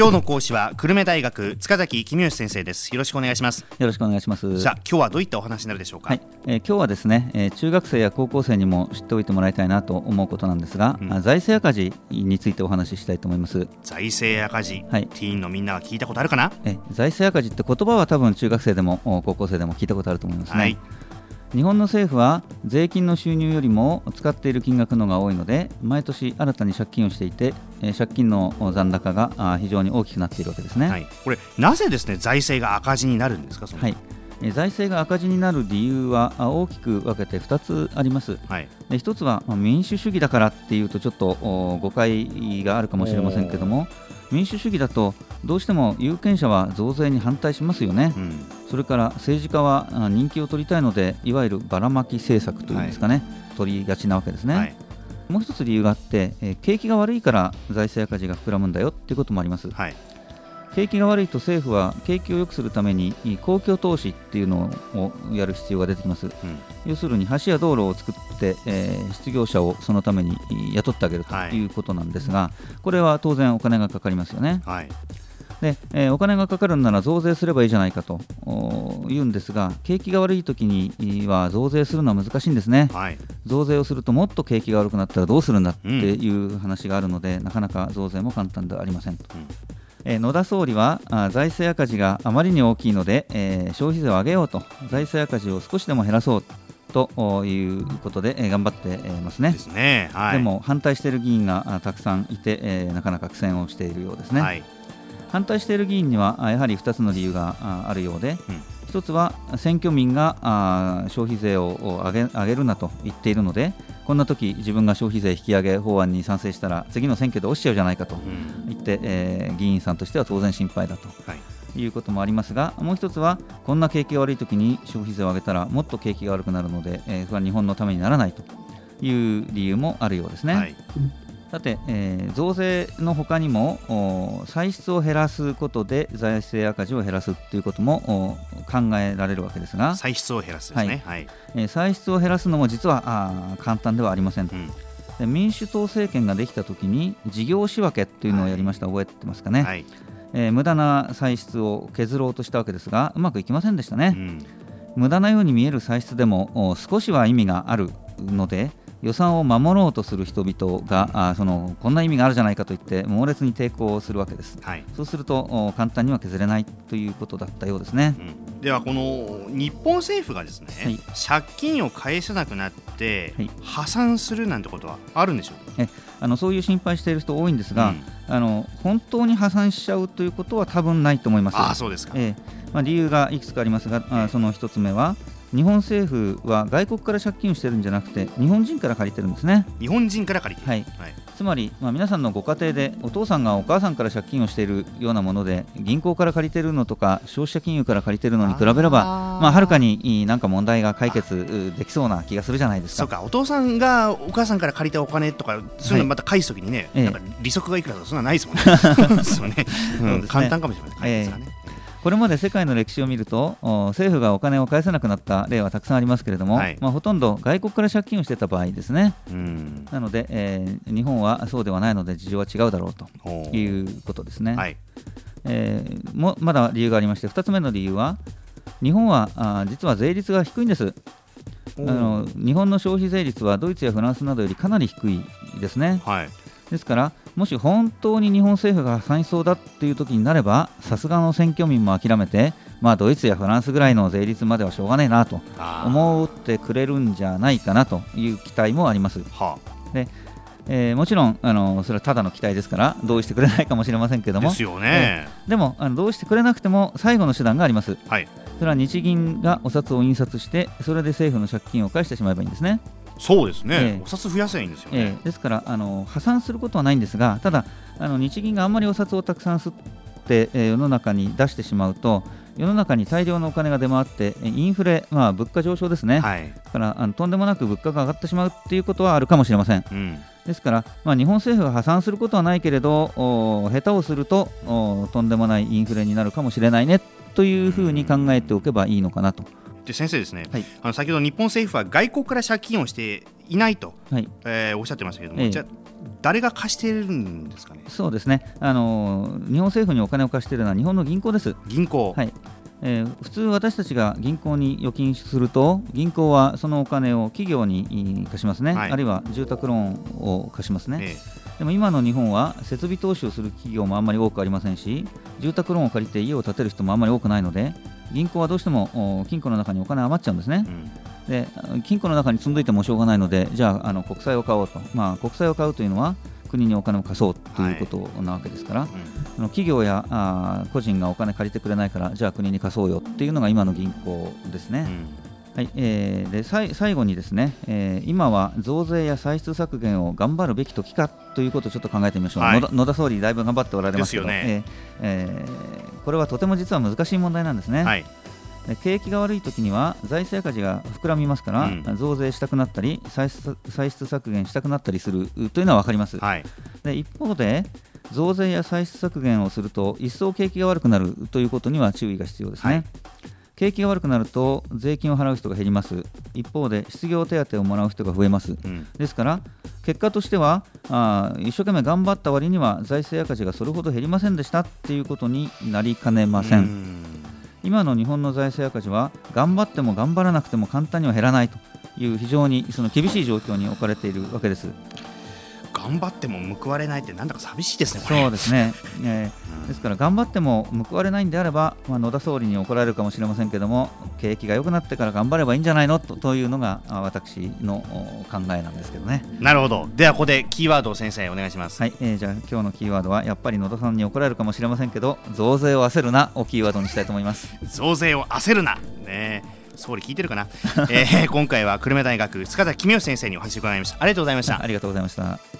今日の講師は久留米大学塚崎公義先生です。よろしくお願いします。よろしくお願いします。さあ今日はどういったお話になるでしょうか？はい、えー、今日はですね、えー、中学生や高校生にも知っておいてもらいたいなと思うことなんですが、うん、財政赤字についてお話ししたいと思います。財政赤字、はい、ティーンのみんなは聞いたことあるかな？え財政赤字って言葉は多分中学生でも高校生でも聞いたことあると思いますね、はい日本の政府は税金の収入よりも使っている金額のが多いので毎年新たに借金をしていて借金の残高が非常に大きくなっているわけですね、はい、これなぜですね財政が赤字になるんですかはい。財政が赤字になる理由は大きく分けて2つあります、はい、で1つは民主主義だからっていうとちょっと誤解があるかもしれませんけども民主主義だとどうしても有権者は増税に反対しますよね、うん、それから政治家は人気を取りたいのでいわゆるばらまき政策というんですかね、はい、取りがちなわけですね、はい、もう一つ理由があって、え景気が悪いから財政赤字が膨らむんだよっていうこともあります、はい景気が悪いと政府は景気を良くするために公共投資っていうのをやる必要が出てきます、うん、要するに橋や道路を作って、えー、失業者をそのために雇ってあげるとい。うことなんですが、はい、これは当然お金がかかりますよね、はい。でえー、お金がかかるなら増税すればいいじゃないかと言うんですが景気が悪い時には増税するのは難しいんですね、はい、増税をするともっと景気が悪くなったらどうするんだっていう話があるので、うん、なかなか増税も簡単ではありませんと。うんえー、野田総理は財政赤字があまりに大きいので、えー、消費税を上げようと財政赤字を少しでも減らそうということで、えー、頑張ってますね。ですね、はい、でも反対している議員がたくさんいて、えー、なかなか苦戦をしているようですね。はい、反対している議員にはやはり2つの理由があるようで、うん一つは選挙民があ消費税を上げ上げるなと言っているのでこんな時自分が消費税引き上げ法案に賛成したら次の選挙で落ちちゃうじゃないかと言って、うん、えー、議員さんとしては当然心配だと。はいいうこともありますが、もう一つは、こんな景気が悪い時に消費税を上げたらもっと景気が悪くなるので、えー、それは日本のためにならないという理由もあるようですね。はいさて、えー、増税のほかにも歳出を減らすことで財政赤字を減らすということも考えられるわけですが。歳出を減らすですね、はい、えー、歳出を減らすのも実はあ簡単ではありません、うん。で民主党政権ができたときに事業仕分けというのをやりました、はい、覚えてますかね、はい、えー、無駄な歳出を削ろうとしたわけですがうまくいきませんでしたね、うん、無駄なように見える歳出でも少しは意味があるので予算を守ろうとする人々があそのこんな意味があるじゃないかと言って猛烈に抵抗するわけです、はい、そうすると簡単には削れないということだったようですね、うん、ではこの日本政府がですね、はい、借金を返せなくなって、破産するなんてことはあるんでしょうか、あのそういう心配している人多いんですが、うん、あの本当に破産しちゃうということは多分ないと思います。あそうですか、えーまあ、理由がいくつかありますが、あその一つ目は日本政府は外国から借金をしてるんじゃなくて日本人から借りてるんですね。日本人から借り。てはい、はい、つまり、まあ、皆さんのご家庭でお父さんがお母さんから借金をしているようなもので銀行から借りてるのとか消費者金融から借りてるのに比べればまあ、はるかになんか問題が解決できそうな気がするじゃないですか。そうか。お父さんがお母さんから借りたお金とかそういうのまた返すときにね、はい、なんか利息がいくらとかそんなないですもんね。そうね、うん、簡単かもしれない、えー、ねこれまで世界の歴史を見ると政府がお金を返せなくなった例はたくさんありますけれども、はい、まあ、ほとんど外国から借金をしてた場合ですね、なので、えー、日本はそうではないので事情は違うだろうということですね、はい、えー、もまだ理由がありまして2つ目の理由は日本はあ実は税率が低いんです。あの日本の消費税率はドイツやフランスなどよりかなり低いですね、はい、ですからもし本当に日本政府が破産しそうだっていう時になればさすがの選挙民も諦めて、まあ、ドイツやフランスぐらいの税率まではしょうがねえなと思ってくれるんじゃないかなという期待もあります。はあ、でえー、もちろんあのそれはただの期待ですから同意してくれないかもしれませんけども。ですよね、えー、でもあの同意してくれなくても最後の手段があります、はい、それは日銀がお札を印刷してそれで政府の借金を返してしまえばいいんですね。そうですね、えー、お札増やせばいいんですよね、えー、ですからあの破産することはないんですがただあの日銀があんまりお札をたくさん吸って、えー、世の中に出してしまうと世の中に大量のお金が出回ってインフレ、まあ、物価上昇ですね、はい、からあのとんでもなく物価が上がってしまうということはあるかもしれません。うん。ですから、まあ、日本政府が破産することはないけれど下手をするととんでもないインフレになるかもしれないねというふうに考えておけばいいのかなとで先生ですね、はい、あの先ほど日本政府は外国から借金をしていないと、はい、えー、おっしゃってましたけれども、ええ、じゃ誰が貸しているんですかね？そうですね。あの日本政府にお金を貸しているのは日本の銀行です。銀行。はい。えー、普通私たちが銀行に預金すると銀行はそのお金を企業に貸しますね、はい、あるいは住宅ローンを貸しますね、ええ、でも今の日本は設備投資をする企業もあんまり多くありませんし住宅ローンを借りて家を建てる人もあんまり多くないので銀行はどうしても金庫の中にお金余っちゃうんですね、うん。で金庫の中に積んどいてもしょうがないのでじゃああの国債を買おうと、まあ、国債を買うというのは国にお金を貸そうということなわけですから、はいうん、企業やあ個人がお金借りてくれないからじゃあ国に貸そうよっていうのが今の銀行ですね。うんはいえー、で最後にですね、えー、今は増税や歳出削減を頑張るべき時かということをちょっと考えてみましょう、はい、野田総理、だいぶ頑張っておられますけど、ね。えーえー、これはとても実は難しい問題なんですね。はい。景気が悪い時には財政赤字が膨らみますから、うん、増税したくなったり歳出歳出削減したくなったりするというのは分かります、はい、で一方で増税や歳出削減をすると一層景気が悪くなるということには注意が必要ですね、はい、景気が悪くなると税金を払う人が減ります。一方で失業手当をもらう人が増えます、うん、ですから結果としてはあ一生懸命頑張った割には財政赤字がそれほど減りませんでした。っていうことになりかねません。今の日本の財政赤字は頑張っても頑張らなくても簡単には減らないという非常にその厳しい状況に置かれているわけです。頑張っても報われないってなんだか寂しいですね、そうですね、えー、ですから頑張っても報われないんであれば、まあ、野田総理に怒られるかもしれませんけども景気が良くなってから頑張ればいいんじゃないの？とというのが私の考えなんですけどね。なるほど。ではここでキーワードを先生お願いします。はい、えー、じゃあ今日のキーワードはやっぱり野田さんに怒られるかもしれませんけど増税を焦るなをキーワードにしたいと思います。増税を焦るな。ね。総理聞いてるかな、えー、今回は久留米大学塚田公義先生にお話を伺いました。ありがとうございました。ありがとうございました